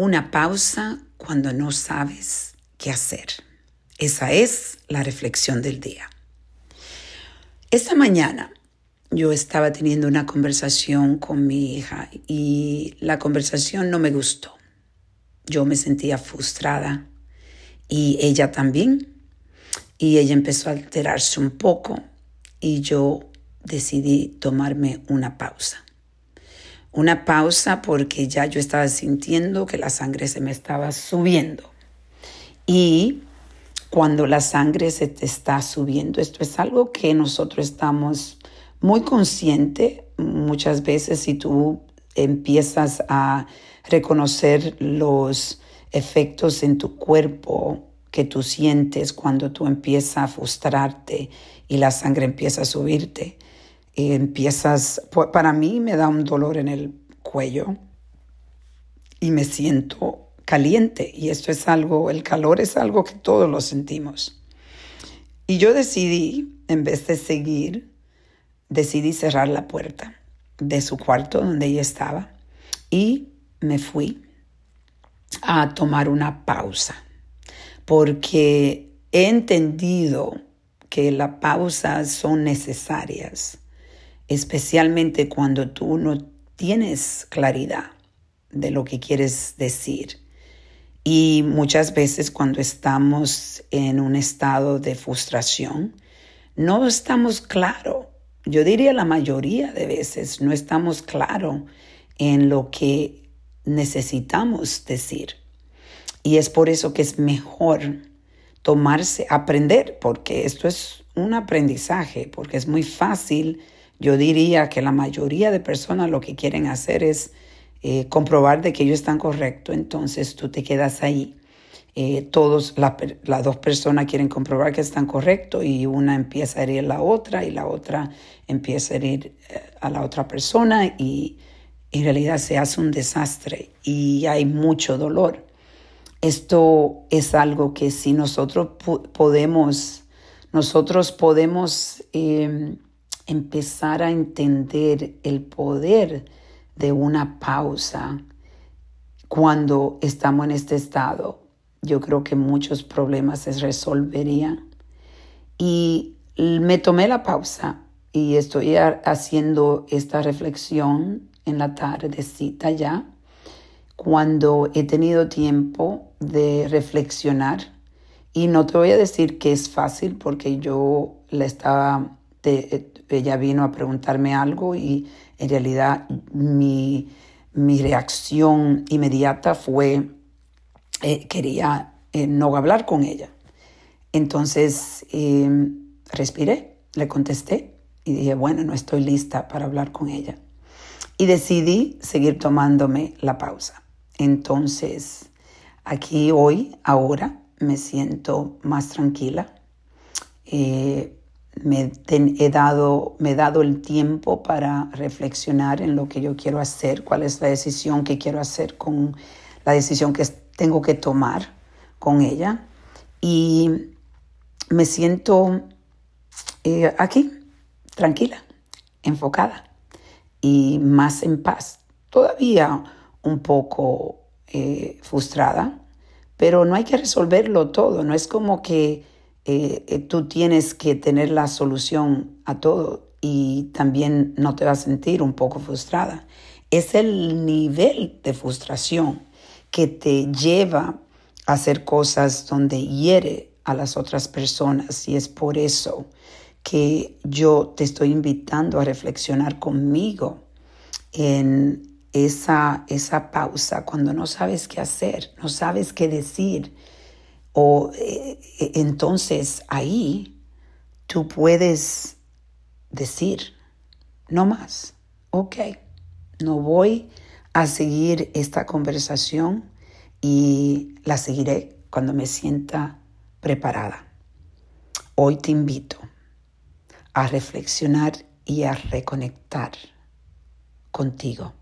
una pausa cuando no sabes qué hacer. Esa es la reflexión del día. Esta mañana yo estaba teniendo una conversación con mi hija y la conversación no me gustó. Yo me sentía frustrada y ella también. Y ella empezó a alterarse un poco y yo decidí tomarme una pausa. Una pausa porque ya yo estaba sintiendo que la sangre se me estaba subiendo. Y cuando la sangre se te está subiendo, esto es algo que nosotros estamos muy conscientes muchas veces si tú empiezas a reconocer los efectos en tu cuerpo que tú sientes cuando tú empiezas a frustrarte y la sangre empieza a subirte empiezas, para mí me da un dolor en el cuello y me siento caliente y esto es algo, el calor es algo que todos lo sentimos. Y yo decidí, en vez de seguir, decidí cerrar la puerta de su cuarto donde ella estaba y me fui a tomar una pausa porque he entendido que las pausas son necesarias especialmente cuando tú no tienes claridad de lo que quieres decir. Y muchas veces cuando estamos en un estado de frustración, no estamos claros. Yo diría la mayoría de veces no estamos claros en lo que necesitamos decir. Y es por eso que es mejor tomarse, aprender, porque esto es un aprendizaje, porque es muy fácil yo diría que la mayoría de personas lo que quieren hacer es eh, comprobar de que ellos están correctos, entonces tú te quedas ahí. Eh, todos, las dos personas quieren comprobar que están correctos y una empieza a herir a la otra y la otra empieza a herir eh, a la otra persona y en realidad se hace un desastre y hay mucho dolor. Esto es algo que si nosotros podemos, nosotros podemos empezar a entender el poder de una pausa cuando estamos en este estado, yo creo que muchos problemas se resolverían. Y me tomé la pausa y estoy haciendo esta reflexión en la tardecita ya, cuando he tenido tiempo de reflexionar. Y no te voy a decir que es fácil porque yo la estaba ella vino a preguntarme algo y en realidad mi, reacción inmediata fue, eh, quería eh, no hablar con ella. Entonces em, respiré, le contesté y dije, bueno, no estoy lista para hablar con ella. Y decidí seguir tomándome la pausa. Entonces, aquí hoy, ahora, me siento más tranquila. Eh, me, he dado, me dado el tiempo para reflexionar en lo que yo quiero hacer, cuál es la decisión que quiero hacer con la decisión que tengo que tomar con ella. Y me siento eh, aquí, tranquila, enfocada y más en paz. Todavía un poco eh, frustrada, pero no hay que resolverlo todo. No es como que eh, eh, tú tienes que tener la solución a todo y también no te vas a sentir un poco frustrada. Es el nivel de frustración que te lleva a hacer cosas donde hiere a las otras personas y es por eso que yo te estoy invitando a reflexionar conmigo en esa, esa pausa cuando no sabes qué hacer, no sabes qué decir, o eh, eh, entonces ahí tú puedes decir, no más, ok, no voy a seguir esta conversación y la seguiré cuando me sienta preparada. Hoy te invito a reflexionar y a reconectar contigo.